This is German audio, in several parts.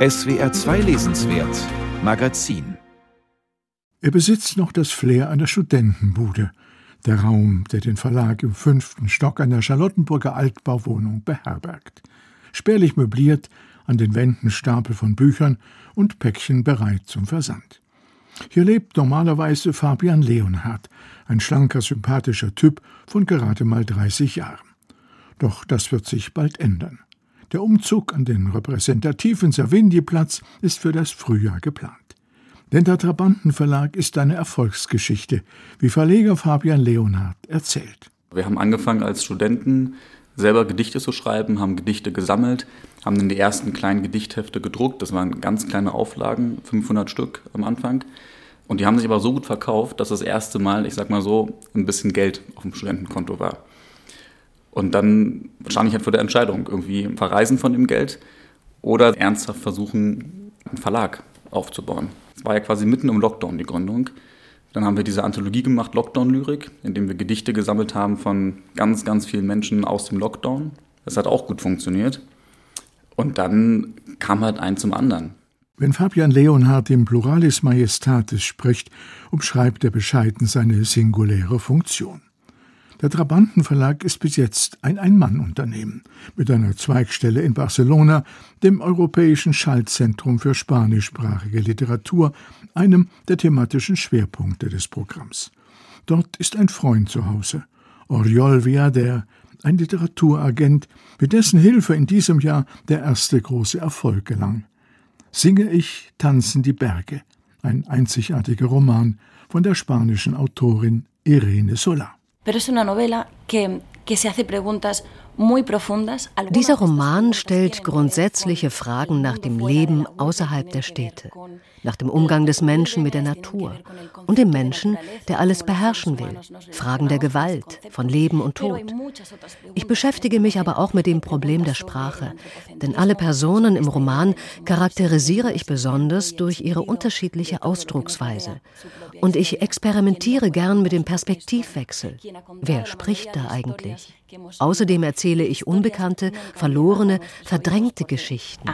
SWR 2 Lesenswert Magazin Er besitzt noch das Flair einer Studentenbude, der Raum, der den Verlag im fünften Stock einer Charlottenburger Altbauwohnung beherbergt. Spärlich möbliert, an den Wänden Stapel von Büchern und Päckchen bereit zum Versand. Hier lebt normalerweise Fabian Leonhardt, ein schlanker, sympathischer Typ von gerade mal 30 Jahren. Doch das wird sich bald ändern. Der Umzug an den repräsentativen Savigny-Platz ist für das Frühjahr geplant. Denn der Trabantenverlag ist eine Erfolgsgeschichte, wie Verleger Fabian Leonhardt erzählt. Wir haben angefangen als Studenten selber Gedichte zu schreiben, haben Gedichte gesammelt, haben dann die ersten kleinen Gedichthefte gedruckt. Das waren ganz kleine Auflagen, 500 Stück am Anfang. Und die haben sich aber so gut verkauft, dass das erste Mal, ich sag mal so, ein bisschen Geld auf dem Studentenkonto war. Und dann stand ich halt vor der Entscheidung, irgendwie verreisen von dem Geld oder ernsthaft versuchen, einen Verlag aufzubauen. Es war ja quasi mitten im Lockdown die Gründung. Dann haben wir diese Anthologie gemacht, Lockdown-Lyrik, in dem wir Gedichte gesammelt haben von ganz, ganz vielen Menschen aus dem Lockdown. Das hat auch gut funktioniert. Und dann kam halt ein zum anderen. Wenn Fabian Leonhardt im Pluralis Majestatis spricht, umschreibt er bescheiden seine singuläre Funktion. Der Trabantenverlag ist bis jetzt ein Ein-Mann-Unternehmen mit einer Zweigstelle in Barcelona, dem Europäischen Schaltzentrum für spanischsprachige Literatur, einem der thematischen Schwerpunkte des Programms. Dort ist ein Freund zu Hause, Oriol Viader, ein Literaturagent, mit dessen Hilfe in diesem Jahr der erste große Erfolg gelang. Singe ich, tanzen die Berge, ein einzigartiger Roman von der spanischen Autorin Irene Sola. Pero es una novela que, que se hace preguntas dieser Roman stellt grundsätzliche Fragen nach dem Leben außerhalb der Städte, nach dem Umgang des Menschen mit der Natur und dem Menschen, der alles beherrschen will, Fragen der Gewalt, von Leben und Tod. Ich beschäftige mich aber auch mit dem Problem der Sprache, denn alle Personen im Roman charakterisiere ich besonders durch ihre unterschiedliche Ausdrucksweise. Und ich experimentiere gern mit dem Perspektivwechsel. Wer spricht da eigentlich? Außerdem erzähle ich unbekannte, verlorene, verdrängte Geschichten.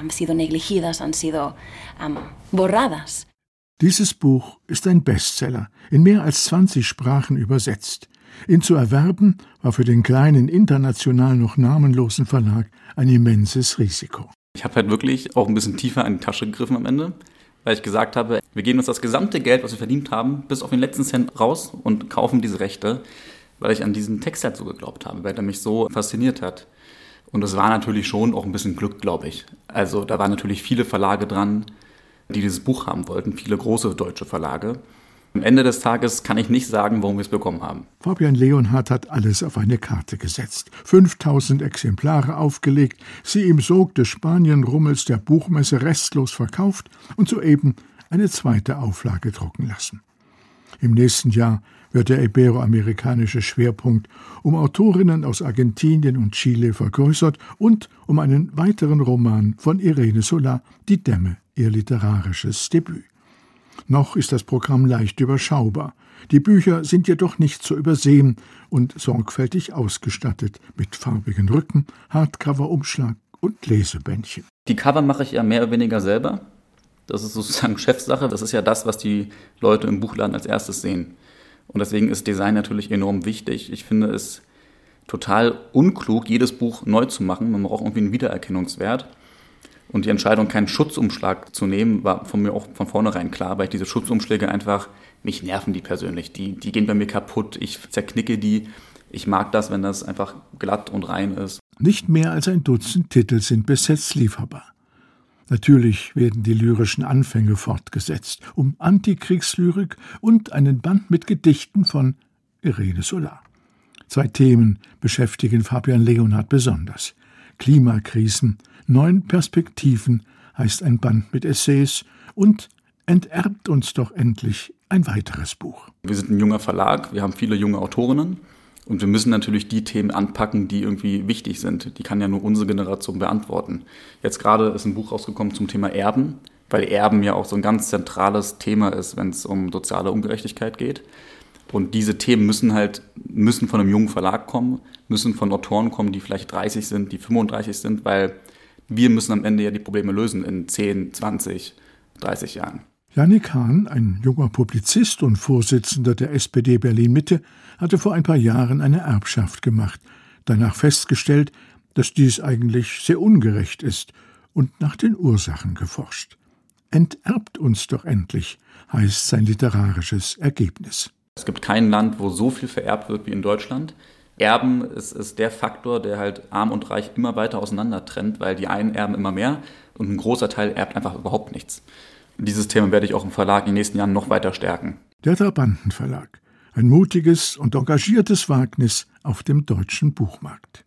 Dieses Buch ist ein Bestseller, in mehr als 20 Sprachen übersetzt. Ihn zu erwerben war für den kleinen international noch namenlosen Verlag ein immenses Risiko. Ich habe halt wirklich auch ein bisschen tiefer in die Tasche gegriffen am Ende, weil ich gesagt habe, wir geben uns das gesamte Geld, was wir verdient haben, bis auf den letzten Cent raus und kaufen diese Rechte weil ich an diesen Text halt so geglaubt habe, weil er mich so fasziniert hat. Und es war natürlich schon auch ein bisschen Glück, glaube ich. Also da waren natürlich viele Verlage dran, die dieses Buch haben wollten, viele große deutsche Verlage. Am Ende des Tages kann ich nicht sagen, warum wir es bekommen haben. Fabian Leonhardt hat alles auf eine Karte gesetzt. 5000 Exemplare aufgelegt, sie im Sog des Spanienrummels der Buchmesse restlos verkauft und soeben eine zweite Auflage drucken lassen. Im nächsten Jahr wird der iberoamerikanische Schwerpunkt um Autorinnen aus Argentinien und Chile vergrößert und um einen weiteren Roman von Irene Solar, Die Dämme, ihr literarisches Debüt. Noch ist das Programm leicht überschaubar. Die Bücher sind jedoch nicht zu übersehen und sorgfältig ausgestattet mit farbigen Rücken, Hardcover-Umschlag und Lesebändchen. Die Cover mache ich ja mehr oder weniger selber. Das ist sozusagen Chefsache. Das ist ja das, was die Leute im Buchladen als erstes sehen. Und deswegen ist Design natürlich enorm wichtig. Ich finde es total unklug, jedes Buch neu zu machen. Man braucht irgendwie einen Wiedererkennungswert. Und die Entscheidung, keinen Schutzumschlag zu nehmen, war von mir auch von vornherein klar, weil ich diese Schutzumschläge einfach, mich nerven die persönlich. Die, die gehen bei mir kaputt, ich zerknicke die. Ich mag das, wenn das einfach glatt und rein ist. Nicht mehr als ein Dutzend Titel sind bis jetzt lieferbar. Natürlich werden die lyrischen Anfänge fortgesetzt, um Antikriegslyrik und einen Band mit Gedichten von Irene Solar. Zwei Themen beschäftigen Fabian Leonhardt besonders. Klimakrisen, neun Perspektiven heißt ein Band mit Essays und enterbt uns doch endlich ein weiteres Buch. Wir sind ein junger Verlag, wir haben viele junge Autorinnen und wir müssen natürlich die Themen anpacken, die irgendwie wichtig sind. Die kann ja nur unsere Generation beantworten. Jetzt gerade ist ein Buch rausgekommen zum Thema Erben, weil Erben ja auch so ein ganz zentrales Thema ist, wenn es um soziale Ungerechtigkeit geht. Und diese Themen müssen halt, müssen von einem jungen Verlag kommen, müssen von Autoren kommen, die vielleicht 30 sind, die 35 sind, weil Wir müssen am Ende ja die Probleme lösen in 10, 20, 30 Jahren. Janik Hahn, ein junger Publizist und Vorsitzender der SPD Berlin-Mitte, hatte vor ein paar Jahren eine Erbschaft gemacht, danach festgestellt, dass dies eigentlich sehr ungerecht ist und nach den Ursachen geforscht. Enterbt uns doch endlich, heißt sein literarisches Ergebnis. Es gibt kein Land, wo so viel vererbt wird wie in Deutschland. Erben ist, ist der Faktor, der halt arm und reich immer weiter auseinander trennt, weil die einen erben immer mehr und ein großer Teil erbt einfach überhaupt nichts. Dieses Thema werde ich auch im Verlag in den nächsten Jahren noch weiter stärken. Der Trabantenverlag. Ein mutiges und engagiertes Wagnis auf dem deutschen Buchmarkt.